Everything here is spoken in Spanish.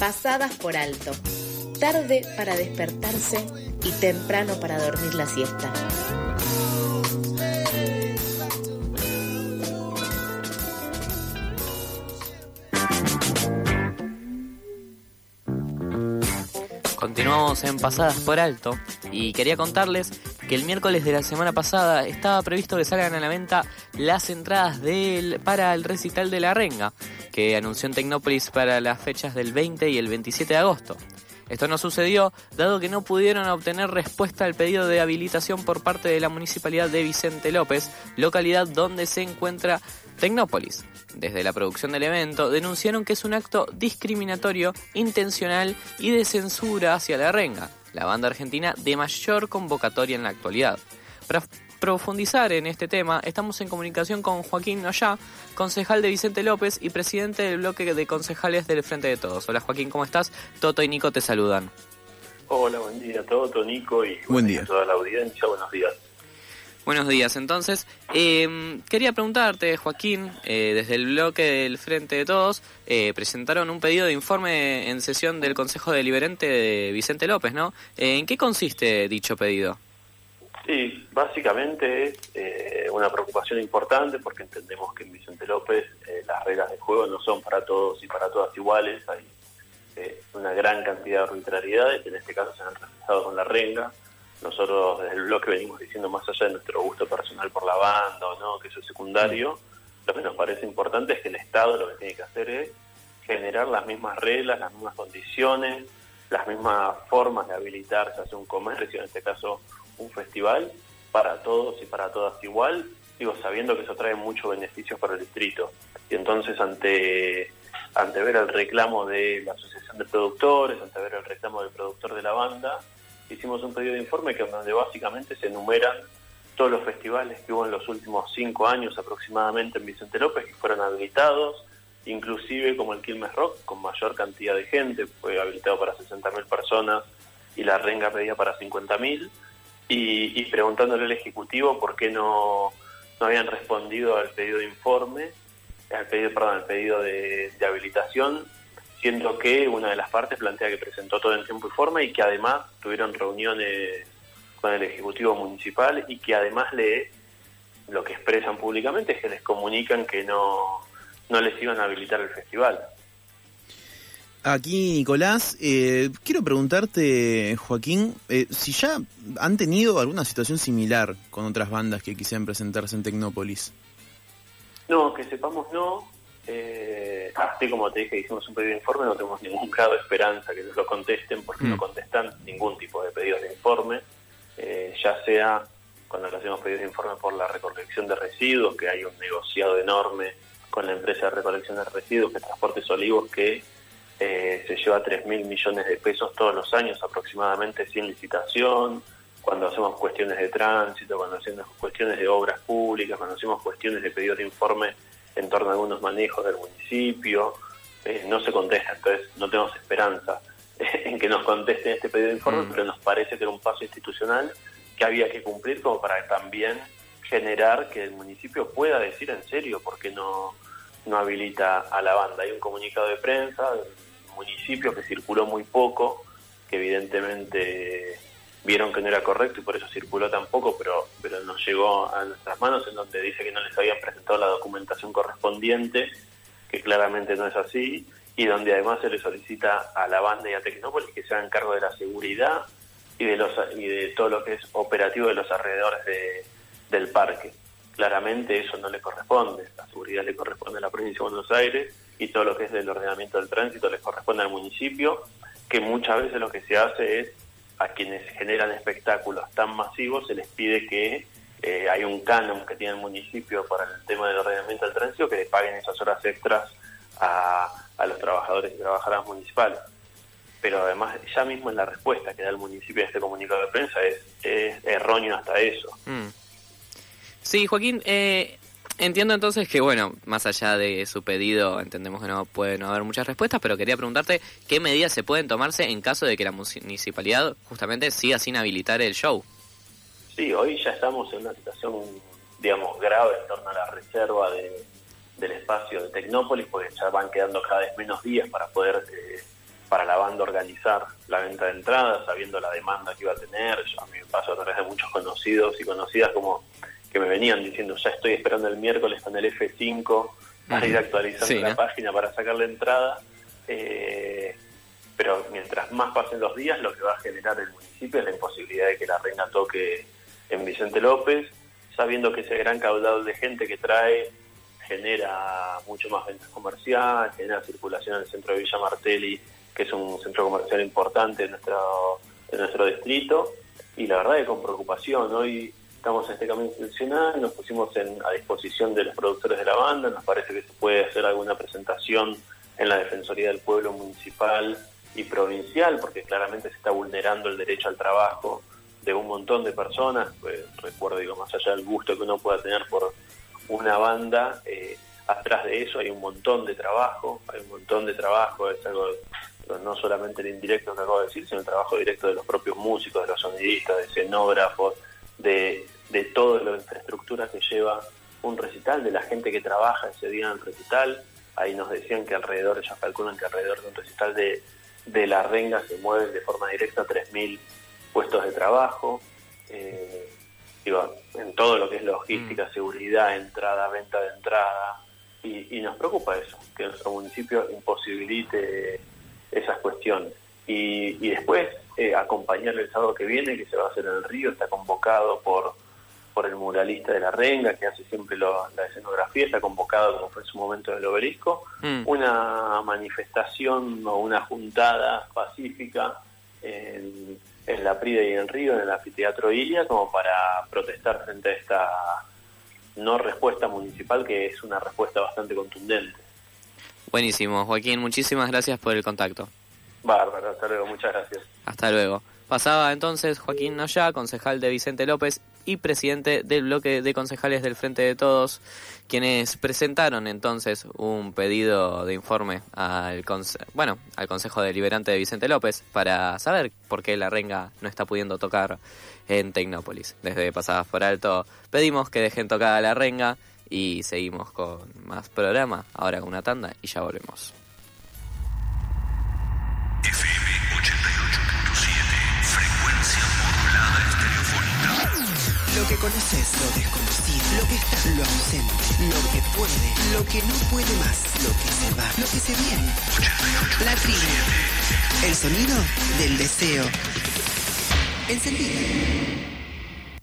pasadas por alto, tarde para despertarse y temprano para dormir la siesta. Continuamos en Pasadas por Alto y quería contarles que el miércoles de la semana pasada estaba previsto que salgan a la venta las entradas para el recital de la Renga, que anunció en Tecnópolis para las fechas del 20 y el 27 de agosto. Esto no sucedió dado que no pudieron obtener respuesta al pedido de habilitación por parte de la municipalidad de Vicente López, localidad donde se encuentra Tecnópolis. Desde la producción del evento denunciaron que es un acto discriminatorio, intencional y de censura hacia la renga, la banda argentina de mayor convocatoria en la actualidad. Profundizar en este tema, estamos en comunicación con Joaquín Noyá, concejal de Vicente López y presidente del bloque de concejales del Frente de Todos. Hola Joaquín, ¿cómo estás? Toto y Nico te saludan. Hola, buen día Toto, Nico y buen día. a toda la audiencia, buenos días. Buenos días, entonces, em, quería preguntarte, Joaquín, eh, desde el bloque del Frente de Todos, eh, presentaron un pedido de informe en sesión del Consejo Deliberante de Vicente López, ¿no? Eh, ¿En qué consiste dicho pedido? Sí, básicamente es una preocupación importante porque entendemos que en Vicente López las reglas de juego no son para todos y para todas iguales, hay una gran cantidad de arbitrariedades, en este caso se han realizado con la renga, nosotros desde el bloque venimos diciendo más allá de nuestro gusto personal por la banda o no, que eso es secundario, lo que nos parece importante es que el Estado lo que tiene que hacer es generar las mismas reglas, las mismas condiciones, las mismas formas de habilitarse hacia un comercio, en este caso un festival, para todos y para todas igual, digo, sabiendo que eso trae muchos beneficios para el distrito. Y entonces ante, ante ver el reclamo de la Asociación de Productores, ante ver el reclamo del productor de la banda, hicimos un pedido de informe que donde básicamente se enumeran todos los festivales que hubo en los últimos cinco años aproximadamente en Vicente López que fueron habilitados, inclusive como el Quilmes Rock, con mayor cantidad de gente, fue habilitado para 60.000 personas y la renga pedía para 50.000, y, y preguntándole al Ejecutivo por qué no, no habían respondido al pedido de informe, al pedido, perdón, al pedido de, habilitación, siendo que una de las partes plantea que presentó todo en tiempo y forma y que además tuvieron reuniones con el Ejecutivo Municipal y que además le lo que expresan públicamente es que les comunican que no, no les iban a habilitar el festival. Aquí, Nicolás, eh, quiero preguntarte, Joaquín, eh, si ya han tenido alguna situación similar con otras bandas que quisieran presentarse en Tecnópolis. No, que sepamos no. Eh, así como te dije, hicimos un pedido de informe, no tenemos ningún grado de esperanza que nos lo contesten porque no mm. contestan ningún tipo de pedidos de informe, eh, ya sea cuando le hacemos pedidos de informe por la recolección de residuos, que hay un negociado enorme con la empresa de recolección de residuos, que Transportes Olivos, que eh, se lleva 3 mil millones de pesos todos los años aproximadamente sin licitación, cuando hacemos cuestiones de tránsito, cuando hacemos cuestiones de obras públicas, cuando hacemos cuestiones de pedidos de informe en torno a algunos manejos del municipio, eh, no se contesta, entonces no tenemos esperanza en que nos conteste este pedido de informe, mm. pero nos parece que era un paso institucional que había que cumplir como para también generar que el municipio pueda decir en serio por qué no, no habilita a la banda. Hay un comunicado de prensa del municipio que circuló muy poco, que evidentemente vieron que no era correcto y por eso circuló tampoco, pero, pero nos llegó a nuestras manos en donde dice que no les habían presentado la documentación correspondiente, que claramente no es así, y donde además se le solicita a la banda y a Tecnópolis que se hagan cargo de la seguridad y de, los, y de todo lo que es operativo de los alrededores de, del parque. Claramente eso no le corresponde, la seguridad le corresponde a la provincia de Buenos Aires y todo lo que es del ordenamiento del tránsito les corresponde al municipio, que muchas veces lo que se hace es a quienes generan espectáculos tan masivos se les pide que eh, hay un canon que tiene el municipio para el tema del ordenamiento del tránsito que le paguen esas horas extras a, los trabajadores y trabajadoras municipales. Pero además, ya mismo en la respuesta que da el municipio a este comunicado de prensa es, erróneo hasta eso. Mm. Sí, Joaquín, eh, Entiendo entonces que, bueno, más allá de su pedido, entendemos que no puede no haber muchas respuestas, pero quería preguntarte qué medidas se pueden tomarse en caso de que la municipalidad justamente siga sin habilitar el show. Sí, hoy ya estamos en una situación, digamos, grave en torno a la reserva del espacio de Tecnópolis, porque ya van quedando cada vez menos días para poder eh, para la banda organizar la venta de entradas, sabiendo la demanda que iba a tener. Yo a mí me paso a través de muchos conocidos y conocidas como que me venían diciendo, ya estoy esperando el miércoles con el F5 para ir actualizando la página para sacar la entrada. Eh, pero mientras más pasen los días, lo que va a generar el municipio es la imposibilidad de que la reina toque en Vicente López, sabiendo que ese gran caudal de gente que trae genera mucho más ventas comerciales, genera circulación en el centro de Villa Martelli que es un centro comercial importante en nuestro, en nuestro distrito, y la verdad es con preocupación. Hoy estamos en este camino institucional, nos pusimos a disposición de los productores de la banda, nos parece que se puede hacer alguna presentación en la Defensoría del Pueblo Municipal y Provincial, porque claramente se está vulnerando el derecho al trabajo de un montón de personas. Pues, recuerdo, digo, más allá del gusto que uno pueda tener por una banda, eh, atrás de eso hay un montón de trabajo, hay un montón de trabajo, es algo no solamente el indirecto que acabo de decir, sino el trabajo directo de los propios músicos, de los sonidistas, de escenógrafos, de, de toda la infraestructura que lleva un recital, de la gente que trabaja ese día en el recital. Ahí nos decían que alrededor, ellos calculan que alrededor de un recital de, de la renga se mueven de forma directa 3.000 puestos de trabajo. Eh, en todo lo que es logística, mm. seguridad, entrada, venta de entrada. Y, y nos preocupa eso, que nuestro municipio imposibilite esas cuestiones. Y, y después eh, acompañar el sábado que viene, que se va a hacer en el río, está convocado por, por el muralista de la renga, que hace siempre la escenografía, está convocado, como fue en su momento del obelisco, mm. una manifestación o una juntada pacífica en, en la Prida y en el Río, en el anfiteatro Ilia, como para protestar frente a esta no respuesta municipal, que es una respuesta bastante contundente. Buenísimo, Joaquín, muchísimas gracias por el contacto. Bárbaro, hasta luego, muchas gracias. Hasta luego. Pasaba entonces Joaquín Noya, concejal de Vicente López y presidente del bloque de concejales del Frente de Todos, quienes presentaron entonces un pedido de informe al, bueno, al Consejo Deliberante de Vicente López para saber por qué la renga no está pudiendo tocar en Tecnópolis. Desde Pasadas por Alto pedimos que dejen tocada la renga y seguimos con más programa, ahora una tanda y ya volvemos. Lo que conoces, lo desconocido, lo que está, lo ausente, lo que puede, lo que no puede más, lo que se va, lo que se viene. 88. La tribu. El sonido del deseo. Encendido.